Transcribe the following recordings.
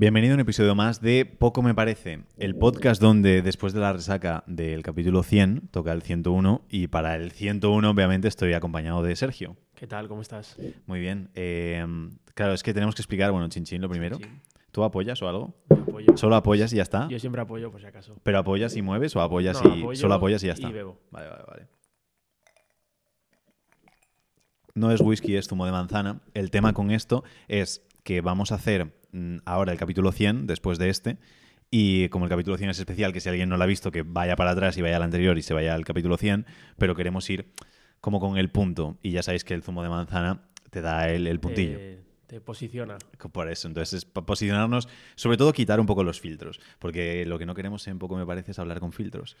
Bienvenido a un episodio más de Poco me parece, el podcast donde después de la resaca del capítulo 100 toca el 101 y para el 101 obviamente estoy acompañado de Sergio. ¿Qué tal? ¿Cómo estás? Muy bien. Eh, claro, es que tenemos que explicar, bueno, Chinchín lo primero. Chin, ¿Tú apoyas o algo? Yo apoyo. ¿Solo apoyas y ya está? Yo siempre apoyo, por si acaso. ¿Pero apoyas y mueves o apoyas No, y apoyo solo apoyas y ya está? Y bebo. Vale, vale, vale. No es whisky, es zumo de manzana. El tema con esto es que vamos a hacer ahora el capítulo 100 después de este. Y como el capítulo 100 es especial, que si alguien no lo ha visto, que vaya para atrás y vaya al anterior y se vaya al capítulo 100, pero queremos ir como con el punto. Y ya sabéis que el zumo de manzana te da el, el puntillo. Eh, te posiciona. Por eso, entonces es posicionarnos, sobre todo quitar un poco los filtros, porque lo que no queremos en poco me parece es hablar con filtros.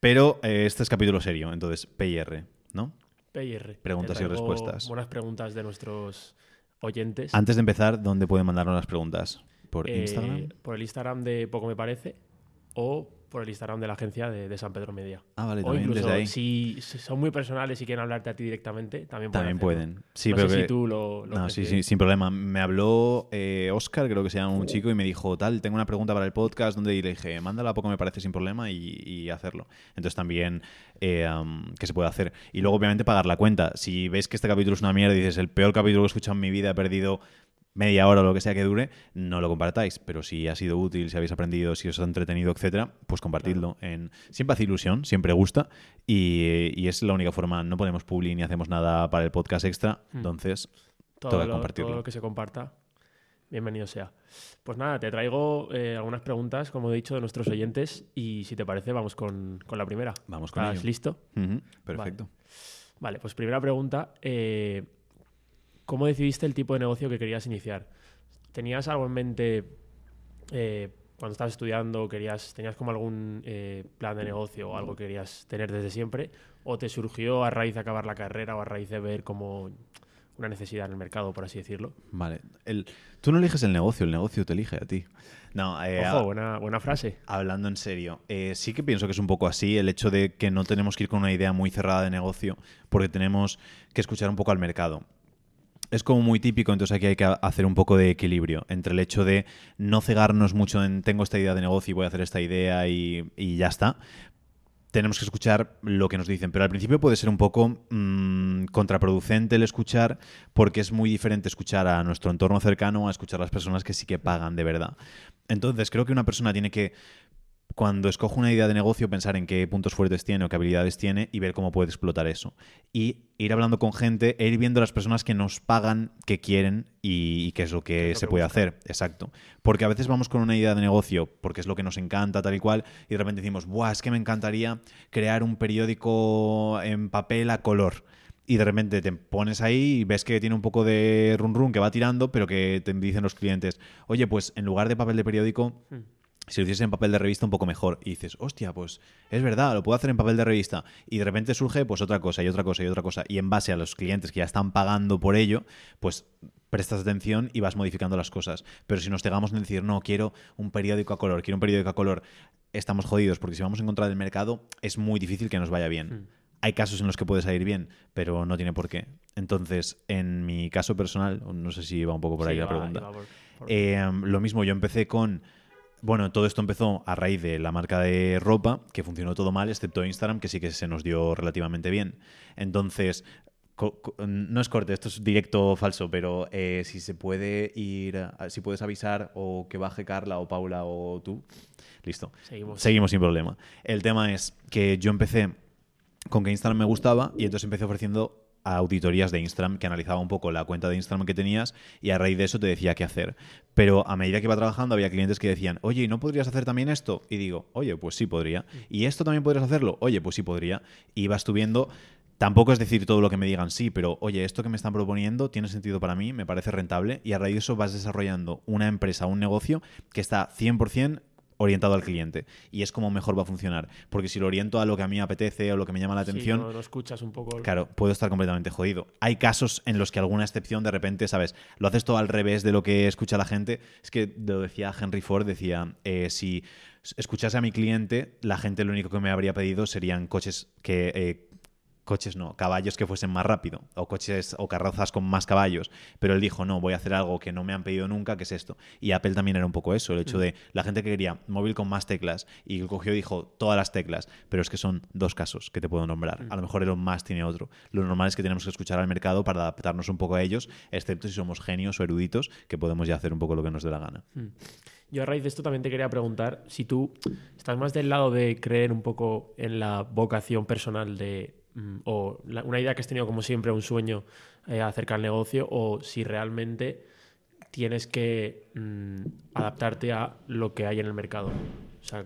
Pero eh, este es capítulo serio, entonces PIR, ¿no? PIR. Preguntas y respuestas. Buenas preguntas de nuestros oyentes. Antes de empezar, ¿dónde pueden mandarnos las preguntas? ¿Por Eh, Instagram? Por el Instagram de Poco Me Parece o por el Instagram de la agencia de, de San Pedro Media. Ah, vale, o también incluso, desde ahí. si si son muy personales y quieren hablarte a ti directamente, también pueden. También pueden. Sí, no pero sé que- si tú lo, lo No, sí, sí, sin problema. Me habló eh, Oscar, creo que se llama un chico, y me dijo, tal, tengo una pregunta para el podcast, donde y le dije, mándala a poco me parece sin problema y, y hacerlo. Entonces también, eh, um, que se puede hacer? Y luego, obviamente, pagar la cuenta. Si veis que este capítulo es una mierda y dices, el peor capítulo que he escuchado en mi vida, he perdido media hora o lo que sea que dure, no lo compartáis. Pero si ha sido útil, si habéis aprendido, si os ha entretenido, etcétera, pues compartidlo. En... Siempre hace ilusión, siempre gusta. Y, y es la única forma. No ponemos publi ni hacemos nada para el podcast extra. Hmm. Entonces, todo, lo, compartirlo. todo lo que se comparta, bienvenido sea. Pues nada, te traigo eh, algunas preguntas, como he dicho, de nuestros oyentes y si te parece, vamos con, con la primera. vamos con ¿Estás ello. listo? Perfecto. Vale, pues primera pregunta. eh, ¿Cómo decidiste el tipo de negocio que querías iniciar? ¿Tenías algo en mente eh, cuando estabas estudiando? Querías, ¿Tenías como algún eh, plan de negocio o algo que querías tener desde siempre? ¿O te surgió a raíz de acabar la carrera o a raíz de ver como una necesidad en el mercado, por así decirlo? Vale. El- tú no eliges el negocio, el negocio te elige a ti. No, eh, Ojo, buena, buena frase. Hablando en serio, eh, sí que pienso que es un poco así el hecho de que no tenemos que ir con una idea muy cerrada de negocio porque tenemos que escuchar un poco al mercado. Es como muy típico, entonces aquí hay que hacer un poco de equilibrio entre el hecho de no cegarnos mucho en tengo esta idea de negocio y voy a hacer esta idea y, ya está. Tenemos que escuchar lo que nos dicen, pero al principio puede ser un poco mm, contraproducente el escuchar porque es muy diferente escuchar a nuestro entorno cercano a escuchar a las personas que sí que pagan de verdad. Entonces creo que una persona tiene que cuando escoge una idea de negocio, pensar en qué puntos fuertes tiene o qué habilidades tiene y ver cómo puede explotar eso. Y ir hablando con gente e ir viendo las personas que nos pagan, que quieren y, y qué es lo que es lo se que puede hacer. Exacto. Porque a veces vamos con una idea de negocio porque es lo que nos encanta, tal y cual, y de repente decimos, Buah, es que me encantaría crear un periódico en papel a color. Y de repente te pones ahí y ves que tiene un poco de run run que va tirando, pero que te dicen los clientes, oye, pues en lugar de papel de periódico, Hmm. Si lo hiciese en papel de revista un poco mejor y dices, hostia, pues es verdad, lo puedo hacer en papel de revista y de repente surge pues otra cosa y otra cosa y otra cosa y en base a los clientes que ya están pagando por ello, pues prestas atención y vas modificando las cosas. Pero si nos pegamos en decir, no, quiero un periódico a color, quiero un periódico a color, estamos jodidos porque si vamos en contra del mercado es muy difícil que nos vaya bien. Hmm. Hay casos en los que puede salir bien, pero no tiene por qué. Entonces, en mi caso personal, no sé si va un poco por ahí la va- pregunta. iba por- por- Eh, lo mismo, yo empecé con. Bueno, todo esto empezó a raíz de la marca de ropa, que funcionó todo mal, excepto Instagram, que sí que se nos dio relativamente bien. Entonces, no es corte, esto es directo o falso, pero eh, si se puede ir, si puedes avisar o que baje Carla o Paula o tú, listo. Seguimos. Seguimos sin problema. El tema es que yo empecé con que Instagram me gustaba y entonces empecé ofreciendo auditorías de Instagram que analizaba un poco la cuenta de Instagram que tenías y a raíz de eso te decía qué hacer. Pero a medida que iba trabajando había clientes que decían, oye, ¿y no podrías hacer también esto? Y digo, oye, pues sí podría. ¿Y esto también podrías hacerlo? Oye, pues sí podría. Y vas tú viendo Tampoco es decir todo lo que me digan sí, pero oye, esto que me están proponiendo tiene sentido para mí, me parece rentable y a raíz de eso vas desarrollando una empresa, un negocio que está 100% orientado al cliente y es como mejor va a funcionar. Porque si lo oriento a lo que a mí me apetece o lo que me llama la Sí, atención, no, no escuchas un poco. el- Claro, puedo estar completamente jodido. Hay casos en los que alguna excepción de repente, ¿sabes? Lo haces todo al revés de lo que escucha la gente. Es que lo decía Henry Ford, decía, eh, si escuchase a mi cliente, la gente lo único que me habría pedido serían coches que... eh, coches no, caballos que fuesen más rápido, o coches o carrozas con más caballos. Pero él dijo, no, voy a hacer algo que no me han pedido nunca, que es esto. Y Apple también era un poco eso, el hecho de la gente que quería móvil con más teclas y él cogió y dijo todas las teclas, pero es que son dos casos que te puedo nombrar. A lo mejor Elon Musk tiene otro. Lo normal es que tenemos que escuchar al mercado para adaptarnos un poco a ellos, excepto si somos genios o eruditos, que podemos ya hacer un poco lo que nos dé la gana. Yo a raíz de esto también te quería preguntar si tú estás más del lado de creer un poco en la vocación personal de mm, o una idea que has tenido como siempre, un sueño eh, acerca del negocio, o si realmente tienes que mm, adaptarte a lo que hay en el mercado. O sea,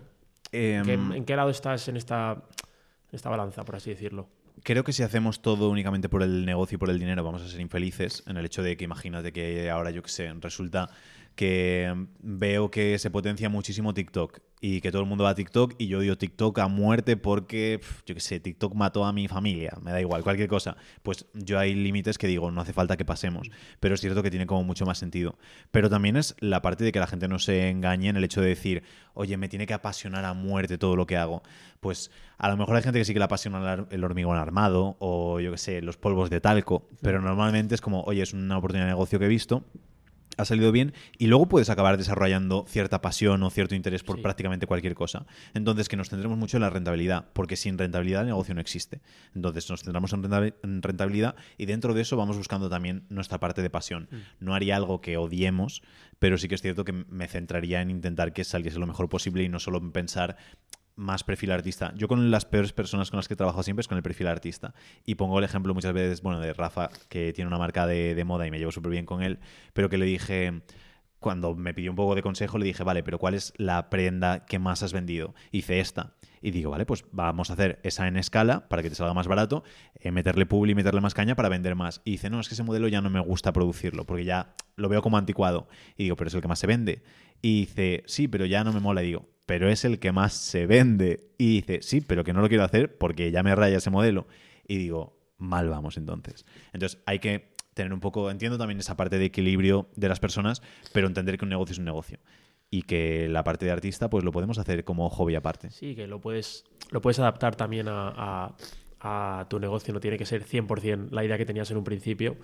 Em, ¿en qué lado estás en esta, en esta balanza, por así decirlo? Creo que si hacemos todo únicamente por el negocio y por el dinero, vamos a ser infelices. En el hecho de que imagínate que ahora, yo qué sé, resulta que veo que se potencia muchísimo TikTok y que todo el mundo va a TikTok y yo odio TikTok a muerte porque, yo qué sé, TikTok mató a mi familia, me da igual, cualquier cosa. Pues yo hay límites que digo, no hace falta que pasemos, pero es cierto que tiene como mucho más sentido. Pero también es la parte de que la gente no se engañe en el hecho de decir, oye, me tiene que apasionar a muerte todo lo que hago. Pues a lo mejor hay gente que sí que le apasiona el hormigón armado o yo qué sé, los polvos de talco, pero normalmente es como, oye, es una oportunidad de negocio que he visto ha salido bien y luego puedes acabar desarrollando cierta pasión o cierto interés por prácticamente cualquier cosa. Entonces, que nos tendremos mucho en la rentabilidad, porque sin rentabilidad el negocio no existe. Entonces, nos centramos en rentabilidad y dentro de eso vamos buscando también nuestra parte de pasión. Mm. No haría algo que odiemos, pero sí que es cierto que me centraría en intentar que saliese lo mejor posible y no solo en pensar más perfil artista. Yo con las peores personas con las que he trabajado siempre es con el perfil artista. Y pongo el ejemplo muchas veces, bueno, de Rafa, que tiene una marca de, moda y me llevo súper bien con él, pero que le dije, cuando me pidió un poco de consejo, le dije, vale, pero ¿cuál es la prenda que más has vendido? Hice esta. Y digo, vale, pues vamos a hacer esa en escala para que te salga más barato, eh, meterle publi meterle más caña para vender más. Y dice, no, es que ese modelo ya no me gusta producirlo, porque ya lo veo como anticuado. Y digo, pero es el que más se vende. Y dice, sí, pero ya no me mola. Y digo, pero es el que más se vende. Y dice, sí, pero que no lo quiero hacer porque ya me raya ese modelo. Y digo, mal vamos entonces. Entonces hay que tener un poco, entiendo también esa parte de equilibrio de las personas, pero entender que un negocio es un negocio. Y que la parte de artista, pues lo podemos hacer como hobby aparte. Sí, que lo puedes, lo puedes adaptar también a a tu negocio, no tiene que ser 100% la idea que tenías en un principio.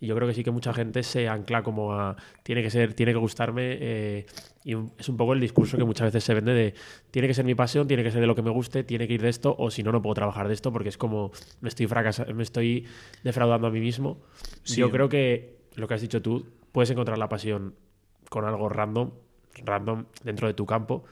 Y yo creo que sí que mucha gente se ancla como a, tiene que ser, tiene que gustarme, eh, y es un poco el discurso que muchas veces se vende de, tiene que ser mi pasión, tiene que ser de lo que me guste, tiene que ir de esto, o si no, no puedo trabajar de esto porque es como, me estoy fracasando, me estoy defraudando a mí mismo. Yo creo que lo que has dicho tú, puedes encontrar la pasión con algo random, random dentro de tu campo,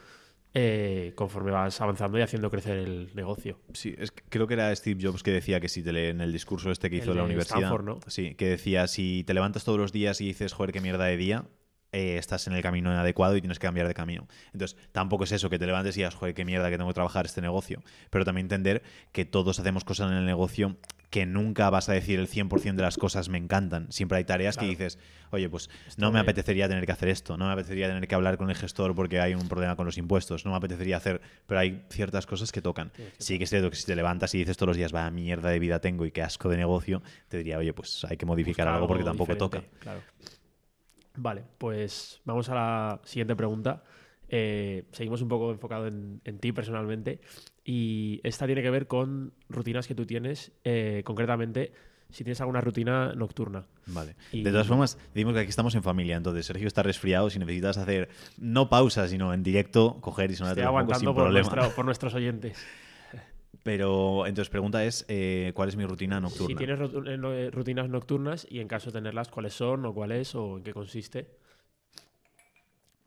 eh, conforme vas avanzando y haciendo crecer el negocio. Sí, es, creo que era Steve Jobs que decía que si te lee en el discurso este que hizo la universidad, sí, que decía si te levantas todos los días y dices, joder, qué mierda de día, eh, estás en el camino inadecuado y tienes que cambiar de camino. Entonces, tampoco es eso, que te levantes y digas, joder, qué mierda que tengo que trabajar este negocio. Pero también entender que todos hacemos cosas en el negocio que nunca vas a decir el 100% de las cosas me encantan. Siempre hay tareas que dices, oye, pues no me apetecería tener que hacer esto, no me apetecería tener que hablar con el gestor porque hay un problema con los impuestos, no me apetecería hacer, pero hay ciertas cosas que tocan. Sí, que es cierto que si te levantas y dices todos los días, vaya mierda de vida tengo y qué asco de negocio, te diría, oye, pues hay que modificar algo, porque tampoco toca. Claro. Vale, pues vamos a la siguiente pregunta. Eh, seguimos un poco enfocado en, ti personalmente y esta tiene que ver con rutinas que tú tienes, eh, concretamente si tienes alguna rutina nocturna. Vale. De todas formas, decimos que aquí estamos en familia, entonces Sergio está resfriado, si necesitas hacer no pausa, sino en directo, coger y sonar un poco sin por, por nuestros oyentes. Pero entonces pregunta es, eh, ¿cuál es mi rutina nocturna? Si tienes eh, eh, rutinas nocturnas y en caso de tenerlas, ¿cuáles son o cuál es o en qué consiste?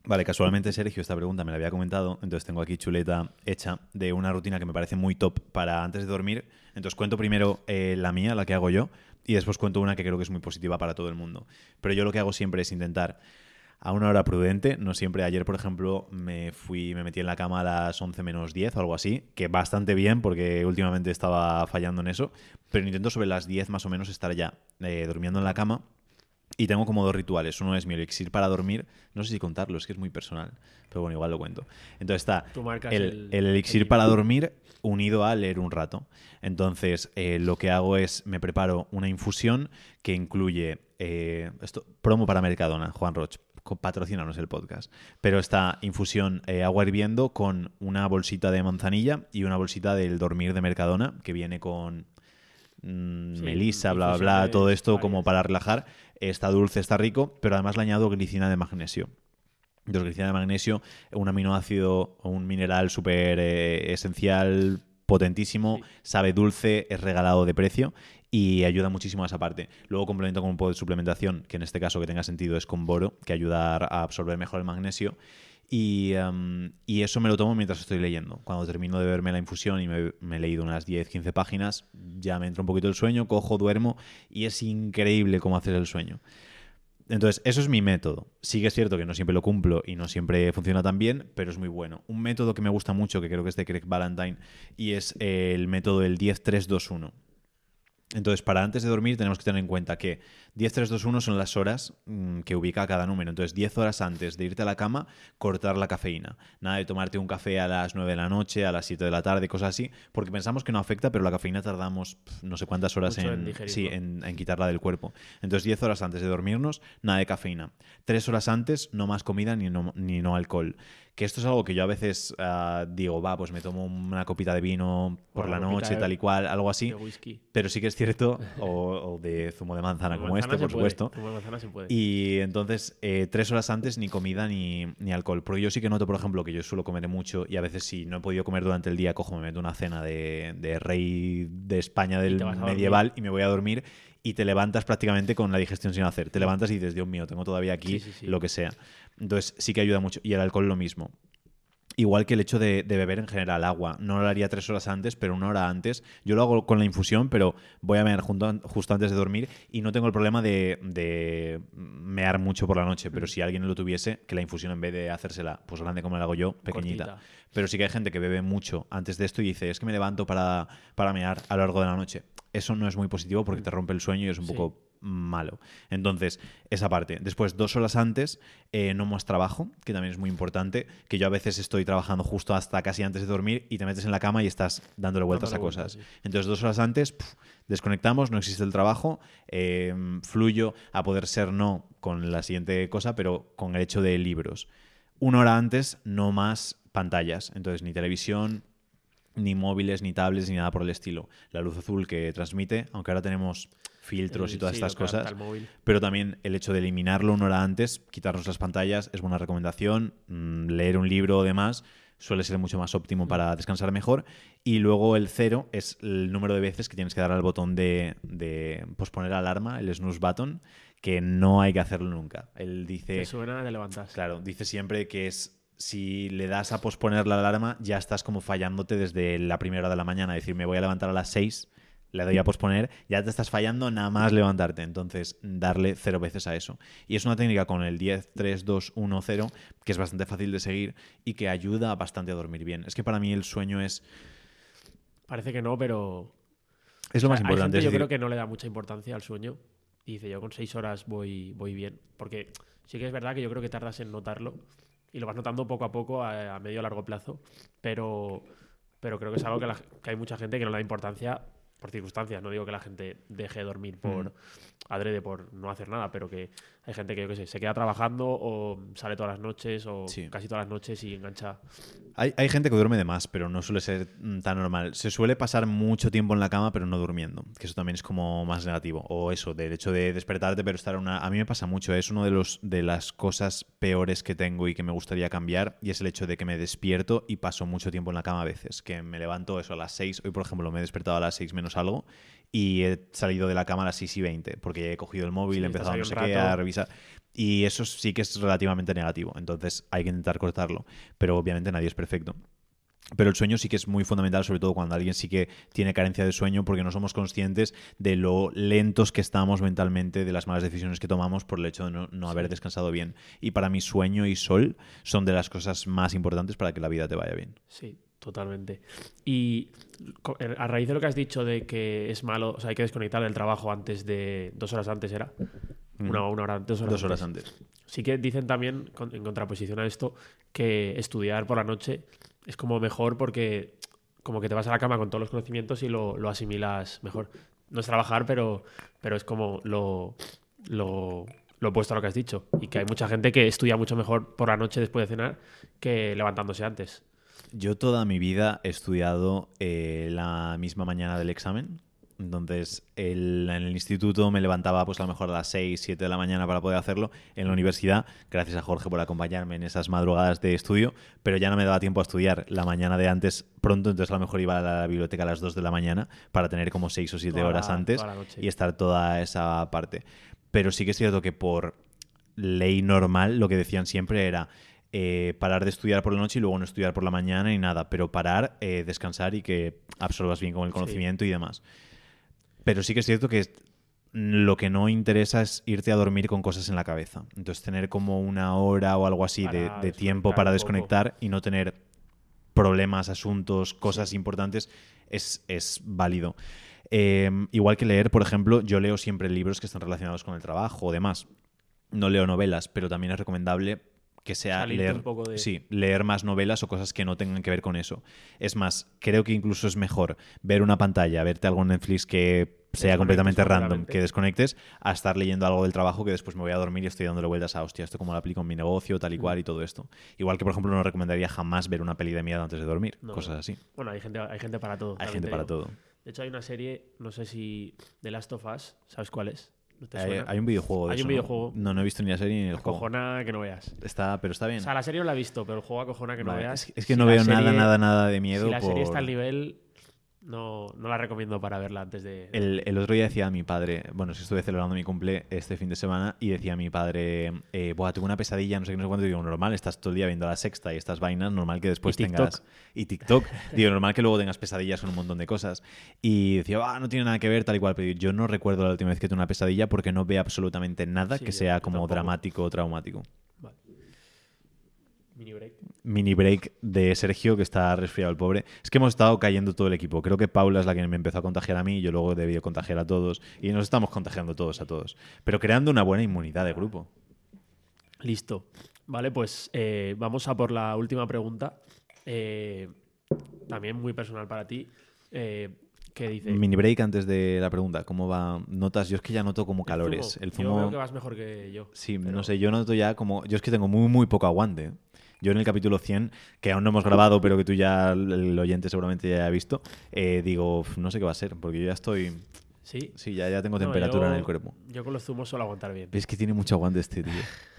Vale, casualmente Sergio esta pregunta me la había comentado, entonces tengo aquí chuleta hecha de una rutina que me parece muy top para antes de dormir. Entonces cuento primero la mía, la que hago yo, y después cuento una que creo que es muy positiva para todo el mundo. Pero yo lo que hago siempre es intentar a una hora prudente, no siempre. Ayer, por ejemplo, me fui, me metí en la cama a las 11 menos 10 o algo así, que bastante bien porque últimamente estaba fallando en eso, pero intento sobre las 10 más o menos estar ya eh, durmiendo en la cama. Y tengo como dos rituales. Uno es mi elixir para dormir. No sé si contarlo, es que es muy personal. Pero bueno, igual lo cuento. Entonces está el, elixir para dormir unido a leer un rato. Entonces eh, lo que hago es me preparo una infusión que incluye eh, esto promo para Mercadona, Juan Roch patrocínanos el podcast. Pero esta infusión eh, agua hirviendo con una bolsita de manzanilla y una bolsita del dormir de Mercadona que viene con mm, Sí, melisa, bla, bla, bla, todo esto como para relajar. Está dulce, está rico, pero además le añado glicina de magnesio. Entonces, glicina de magnesio, un aminoácido un mineral súper eh, esencial, potentísimo, Sí. sabe dulce, es regalado de precio y ayuda muchísimo a esa parte. Luego complemento con un poco de suplementación, que en este caso que tenga sentido es con boro, que ayuda a absorber mejor el magnesio. Y, em, y eso me lo tomo mientras estoy leyendo. Cuando termino de verme la infusión y me, me he leído unas 10-15 páginas, ya me entra un poquito el sueño, cojo, duermo y es increíble cómo haces el sueño. Entonces, eso es mi método. Sí que es cierto que no siempre lo cumplo y no siempre funciona tan bien, pero es muy bueno. Un método que me gusta mucho, que creo que es de Craig Valentine, y es el método del 10-3-2-1. Entonces, para antes de dormir tenemos que tener en cuenta que 10-3-2-1 son las horas mm, que ubica cada número. Entonces, 10 horas antes de irte a la cama, cortar la cafeína. Nada de tomarte un café a las 9 de la noche, a las 7 de la tarde, cosas así, porque pensamos que no afecta, pero la cafeína tardamos no sé cuántas horas Mucho en en, digerirlo. sí, en, en quitarla del cuerpo. Entonces, 10 horas antes de dormirnos, nada de cafeína. 3 horas antes, no más comida ni no, ni no alcohol. Que esto es algo que yo a veces ah, digo, va, pues me tomo una copita de vino por la noche, de- tal y cual, algo así. de whisky. Pero sí que es cierto, o, o de zumo de manzana como Manzana este, por puede, supuesto. zumo de manzana se puede. Y entonces, eh, tres horas antes ni comida ni, ni alcohol. Porque yo sí que noto, por ejemplo, que yo suelo comer mucho y a veces si no he podido comer durante el día, cojo, me meto una cena de, de rey de España del dormir. medieval y me voy a dormir y te levantas prácticamente con la digestión sin hacer. Te levantas y dices, Dios mío, tengo todavía aquí Sí, sí, sí. lo que sea. Entonces sí que ayuda mucho. Y el alcohol lo mismo. Igual que el hecho de, de beber en general agua. No lo haría tres horas antes, pero una hora antes. Yo lo hago con la infusión, pero voy a junto an- justo antes de dormir y no tengo el problema de, de mear mucho por la noche. Mm. Pero si alguien lo tuviese, que la infusión en vez de hacérsela pues grande como la hago yo, pequeñita. Cortita. Pero sí que hay gente que bebe mucho antes de esto y dice, es que me levanto para, para mear a lo largo de la noche. Eso no es muy positivo porque te rompe el sueño y es un Mm. Sí. poco malo. Entonces, esa parte. Después, dos horas antes, eh, no más trabajo, que también es muy importante, que yo a veces estoy trabajando justo hasta casi antes de dormir y te metes en la cama y estás dándole vueltas Dándole a vueltas, cosas. sí. Entonces, dos horas antes, desconectamos, no existe el trabajo, eh, fluyo a poder ser no con la siguiente cosa, pero con el hecho de libros. Una hora antes, no más pantallas. Entonces, ni televisión, ni móviles, ni tablets, ni nada por el estilo. La luz azul que transmite, aunque ahora tenemos filtros y todas sí, estas cosas, pero también el hecho de eliminarlo una hora antes, quitarnos las pantallas, es buena recomendación. Mm, Leer un libro o demás suele ser mucho más óptimo para descansar mejor. Y luego el cero es el número de veces que tienes que dar al botón de, de posponer alarma, el snooze button, que no hay que hacerlo nunca. Él dice... Te suena, te levantas. Claro, dice siempre que es si le das a posponer la alarma, ya estás como fallándote desde la primera hora de la mañana. Es decir, me voy a levantar a las 6, le doy a posponer, ya te estás fallando nada más levantarte. Entonces, darle cero veces a eso. Y es una técnica con el 10, 3, 2, 1, 0, que es bastante fácil de seguir y que ayuda bastante a dormir bien. Es que para mí el sueño es, Parece que no, pero es lo más Hay importante. gente, es yo creo que no le da mucha importancia al sueño. Y dice, yo con seis horas voy, voy bien. Porque sí que es verdad que yo creo que tardas en notarlo. Y lo vas notando poco a poco, a, a medio o largo plazo. Pero, pero creo que es algo que, la- que hay mucha gente que no le da importancia por circunstancias. No digo que la gente deje de dormir por Mm. adrede, por no hacer nada, pero que hay gente que, yo qué sé, se queda trabajando o sale todas las noches o Sí. casi todas las noches y engancha. Hay, hay gente que duerme de más, pero no suele ser mm, tan normal. Se suele pasar mucho tiempo en la cama, pero no durmiendo, que eso también es como más negativo. O eso, del hecho de despertarte, pero estar una... A mí me pasa mucho, es uno de, los, de las cosas peores que tengo y que me gustaría cambiar, y es el hecho de que me despierto y paso mucho tiempo en la cama a veces, que me levanto eso a las 6, hoy por ejemplo me he despertado a las 6 menos algo, y he salido de la cama a las 6 y 20, porque he cogido el móvil, Sí, he empezado no sé qué, a revisar... Y eso sí que es relativamente negativo, entonces hay que intentar cortarlo, pero obviamente nadie es perfecto. Pero el sueño sí que es muy fundamental, sobre todo cuando alguien sí que tiene carencia de sueño, porque no somos conscientes de lo lentos que estamos mentalmente, de las malas decisiones que tomamos por el hecho de no, no haber descansado bien. Y para mí sueño y sol son de las cosas más importantes para que la vida te vaya bien. Sí, totalmente. Y a raíz de lo que has dicho de que es malo, o sea, hay que desconectar del trabajo antes de. Dos horas antes era. Una, una hora, dos horas, Dos horas antes. antes. Sí que dicen también, en contraposición a esto, que estudiar por la noche es como mejor porque como que te vas a la cama con todos los conocimientos y lo, lo asimilas mejor. No es trabajar, pero, pero es como lo, lo, lo opuesto a lo que has dicho. Y que hay mucha gente que estudia mucho mejor por la noche después de cenar que levantándose antes. Yo toda mi vida he estudiado eh, la misma mañana del examen. Entonces, el- en el instituto me levantaba pues a lo mejor a las 6, 7 de la mañana para poder hacerlo. En la universidad, gracias a Jorge por acompañarme en esas madrugadas de estudio, pero ya no me daba tiempo a estudiar la mañana de antes pronto, entonces a lo mejor iba a la biblioteca a las 2 de la mañana para tener como 6 o 7 Toda horas antes y estar toda esa parte. Pero sí que es cierto que por ley normal lo que decían siempre era eh, parar de estudiar por la noche y luego no estudiar por la mañana ni nada, pero parar, eh, descansar y que absorbas bien con el Sí. conocimiento y demás. Pero sí que es cierto que lo que no interesa es irte a dormir con cosas en la cabeza. Entonces tener como una hora o algo así de, Para de tiempo para desconectar y no tener problemas, asuntos, cosas importantes es, es válido. Eh, igual que leer, por ejemplo, yo leo siempre libros que están relacionados con el trabajo o demás. No leo novelas, pero también es recomendable que sea leer, un poco de- sí, leer más novelas o cosas que no tengan que ver con eso. Es más, creo que incluso es mejor ver una pantalla, verte algo en Netflix que sea completamente random, que desconectes, a estar leyendo algo del trabajo que después me voy a dormir y estoy dándole vueltas a, hostia, esto cómo lo aplico en mi negocio, tal y cual y todo esto. Igual que, por ejemplo, no recomendaría jamás ver una peli de miedo antes de dormir, No, cosas así. Bueno, hay gente, hay gente para todo. Hay gente te para digo. todo. De hecho, hay una serie, no sé si The Last of Us, ¿sabes cuál es? ¿No te Hay, suena? hay un videojuego de Hay eso, un videojuego. ¿no? No, he visto ni la serie ni el juego. Acojona que no veas. Está, pero está bien. O sea, la serie no la he visto, pero el juego acojona que no Vale, veas. es, que Si no veo nada, serie- nada, nada de miedo. Si la serie está al nivel, no, no la recomiendo para verla antes de. El, el otro día decía a mi padre, bueno, si estuve celebrando mi cumple este fin de semana y decía a mi padre, eh, Buah, tuve una pesadilla, no sé qué, no sé cuánto. Digo, normal, estás todo el día viendo la sexta y estas vainas, normal que después Y tengas. Y TikTok. Digo, normal que luego tengas pesadillas con un montón de cosas. Y decía, ah, no tiene nada que ver, tal y cual. Pero yo no recuerdo la última vez que tuve una pesadilla porque no veo absolutamente nada Sí, que sea como tampoco. dramático o traumático. Vale. Mini break. Mini break de Sergio, que está resfriado el pobre. Es que hemos estado cayendo todo el equipo. Creo que Paula es la que me empezó a contagiar a mí y yo luego debí contagiar a todos. Y nos estamos contagiando todos a todos. Pero creando una buena inmunidad de grupo. Listo. Vale, pues eh, vamos a por la última pregunta. Eh, también muy personal para ti. Eh, que dice. Mini break antes de la pregunta. ¿Cómo va? ¿Notas? Yo es que ya noto como el calores. zumo. El Yo zumo... creo que vas mejor que yo. Sí, pero- no sé, yo noto ya como... Yo es que tengo muy, muy poco aguante. Yo en el capítulo 100, que aún no hemos grabado, pero que tú ya, el oyente seguramente ya ha visto, eh, digo, "Uf, no sé qué va a ser, porque yo ya estoy... Sí. Sí, ya, ya tengo No, temperatura yo- en el cuerpo. Yo con los zumos suelo aguantar bien. Es que tiene mucho aguante este tío,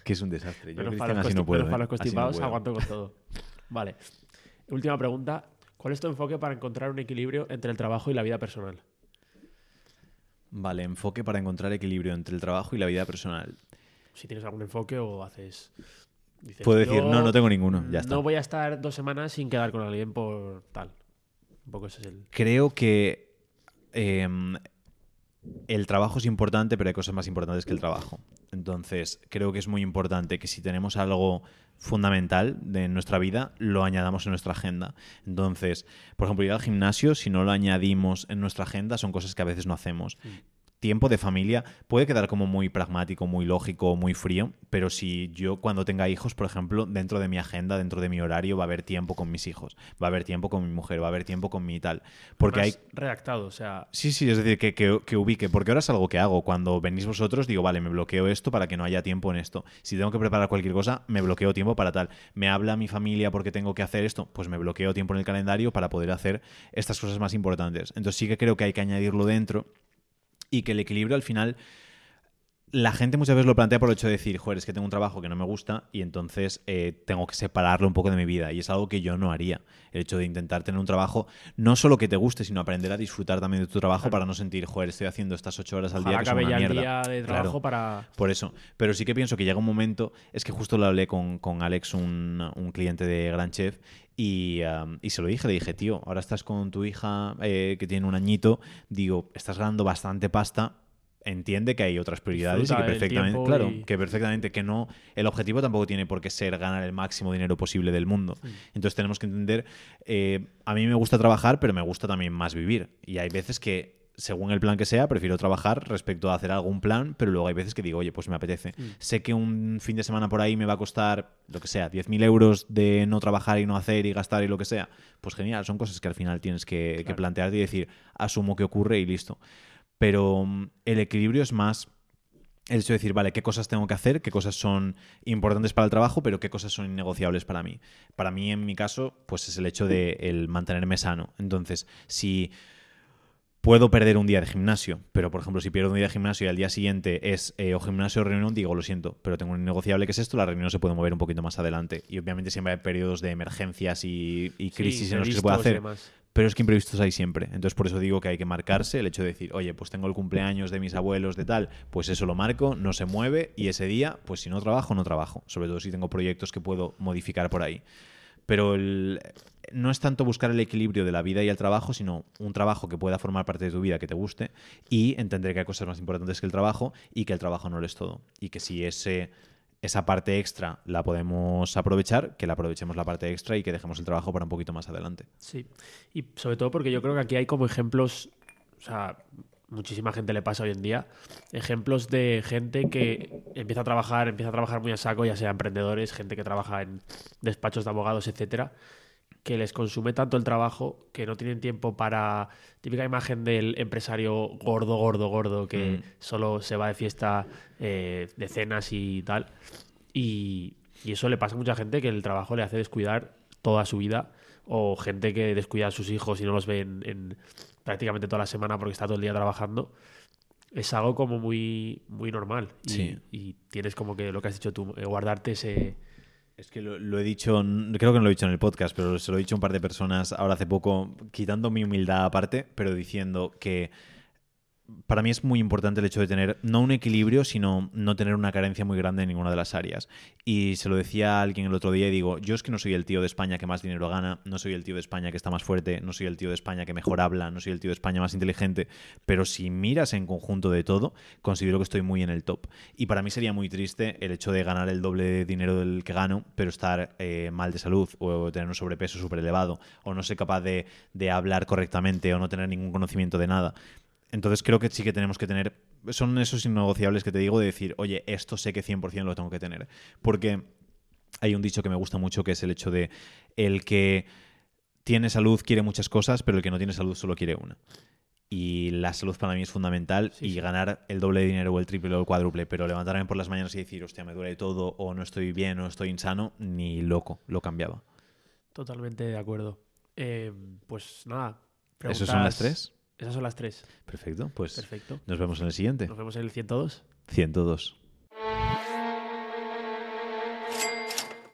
que es un desastre. Yo, Menos Cristian, para los, así consti- no puedo. para ¿eh? los no constipados aguanto con todo. Vale. Última pregunta. ¿Cuál es tu enfoque para encontrar un equilibrio entre el trabajo y la vida personal? Vale, enfoque para encontrar equilibrio entre el trabajo y la vida personal. Si tienes algún enfoque o haces... dices, Puedo decir, "Yo no, no tengo ninguno, ya está. No voy a estar dos semanas sin quedar con alguien por tal. Un poco ese es el... Creo que em, el trabajo es importante, pero hay cosas más importantes que el trabajo. Entonces, creo que es muy importante que si tenemos algo fundamental de nuestra vida, lo añadamos en nuestra agenda. Entonces, por ejemplo, ir al gimnasio, si no lo añadimos en nuestra agenda, son cosas que a veces no hacemos. Tiempo de familia puede quedar como muy pragmático, muy lógico, muy frío, pero si yo cuando tenga hijos, por ejemplo, dentro de mi agenda, dentro de mi horario, va a haber tiempo con mis hijos, va a haber tiempo con mi mujer, va a haber tiempo con mi tal. Porque hay... Redactado, o sea... Sí, sí, es decir, que, que- que ubique, porque ahora es algo que hago. Cuando venís vosotros, digo, vale, me bloqueo esto para que no haya tiempo en esto. Si tengo que preparar cualquier cosa, me bloqueo tiempo para tal. Me habla mi familia porque tengo que hacer esto, pues me bloqueo tiempo en el calendario para poder hacer estas cosas más importantes. Entonces sí que creo que hay que añadirlo dentro y que el equilibrio al final la gente muchas veces lo plantea por el hecho de decir, joder, es que tengo un trabajo que no me gusta y entonces eh, tengo que separarlo un poco de mi vida. Y es algo que yo no haría. El hecho de intentar tener un trabajo, no solo que te guste, sino aprender a disfrutar también de tu trabajo Claro. para no sentir, joder, estoy haciendo estas ocho horas al Ojalá día que son una mierda. día de Claro. trabajo para... Por eso. Pero sí que pienso que llega un momento, es que justo lo hablé con, con Alex, un, un cliente de Gran Chef, y, um, y se lo dije, le dije, tío, ahora estás con tu hija eh, que tiene un añito, digo, estás ganando bastante pasta. Entiende que hay otras prioridades y que perfectamente, claro, que perfectamente que no, el objetivo tampoco tiene por qué ser ganar el máximo dinero posible del mundo. Entonces tenemos que entender, eh, a mí me gusta trabajar, pero me gusta también más vivir. Y hay veces que según el plan que sea, prefiero trabajar respecto a hacer algún plan, pero luego hay veces que digo, oye, pues me apetece. Sé que un fin de semana por ahí me va a costar, lo que sea, 10.000 euros de no trabajar y no hacer y gastar y lo que sea. Pues genial, son cosas que al final tienes que, que Claro. plantearte y decir, asumo que ocurre y listo. Pero mm, el equilibrio es más el hecho de decir, vale, qué cosas tengo que hacer, qué cosas son importantes para el trabajo, pero qué cosas son innegociables para mí. Para mí, en mi caso, pues es el hecho de el mantenerme sano. Entonces, si puedo perder un día de gimnasio, pero por ejemplo, si pierdo un día de gimnasio y al día siguiente es eh, o gimnasio o reunión, digo, lo siento, pero tengo un negociable que es esto, la reunión se puede mover un poquito más adelante. Y obviamente siempre hay periodos de emergencias y, y crisis en los que se puede hacer. Pero es que imprevistos hay siempre. Entonces, por eso digo que hay que marcarse el hecho de decir, oye, pues tengo el cumpleaños de mis abuelos, de tal, pues eso lo marco, no se mueve y ese día, pues si no trabajo, no trabajo. Sobre todo si tengo proyectos que puedo modificar por ahí. Pero no es tanto buscar el equilibrio de la vida y el trabajo, sino un trabajo que pueda formar parte de tu vida, que te guste, y entender que hay cosas más importantes que el trabajo y que el trabajo no lo es todo. Y que si ese esa parte extra la podemos aprovechar, que la aprovechemos la parte extra y que dejemos el trabajo para un poquito más adelante. Sí, y sobre todo porque yo creo que aquí hay como ejemplos, o sea, muchísima gente le pasa hoy en día, ejemplos de gente que empieza a trabajar, empieza a trabajar muy a saco, ya sea emprendedores, gente que trabaja en despachos de abogados, etcétera, que les consume tanto el trabajo que no tienen tiempo para típica imagen del empresario gordo, gordo, gordo que mm. solo se va de fiesta, eh, de cenas y tal. Y, eso le pasa a mucha gente que el trabajo le hace descuidar toda su vida o gente que descuida a sus hijos y no los ve en, prácticamente toda la semana porque está todo el día trabajando. Es algo como muy, muy normal. Y, y tienes como que lo que has dicho tú, eh, guardarte ese, es que lo, he dicho, creo que no lo he dicho en el podcast, pero se lo he dicho a un par de personas ahora hace poco, quitando mi humildad aparte, pero diciendo que para mí es muy importante el hecho de tener no un equilibrio, sino no tener una carencia muy grande en ninguna de las áreas. Y se lo decía a alguien el otro día y digo, yo es que no soy el tío de España que más dinero gana, no soy el tío de España que está más fuerte, no soy el tío de España que mejor habla, no soy el tío de España más inteligente, pero si miras en conjunto de todo, considero que estoy muy en el top. Y para mí sería muy triste el hecho de ganar el doble de dinero del que gano, pero estar eh, mal de salud o tener un sobrepeso súper elevado o no ser capaz de, de hablar correctamente o no tener ningún conocimiento de nada. Entonces creo que sí que tenemos que tener, son esos innegociables que te digo de decir, oye, esto sé que 100% lo tengo que tener. Porque hay un dicho que me gusta mucho que es el hecho de el que tiene salud quiere muchas cosas, pero el que no tiene salud solo quiere una. Y la salud para mí es fundamental y ganar el doble de dinero o el triple o el cuádruple, pero levantarme por las mañanas y decir, hostia, me duele todo o no estoy bien o estoy insano, ni loco, lo cambiaba. Totalmente de acuerdo. Eh, pues nada. ¿Esos son las tres? Esas son las tres. Perfecto, pues nos vemos en el siguiente. Nos vemos en el 102. 102.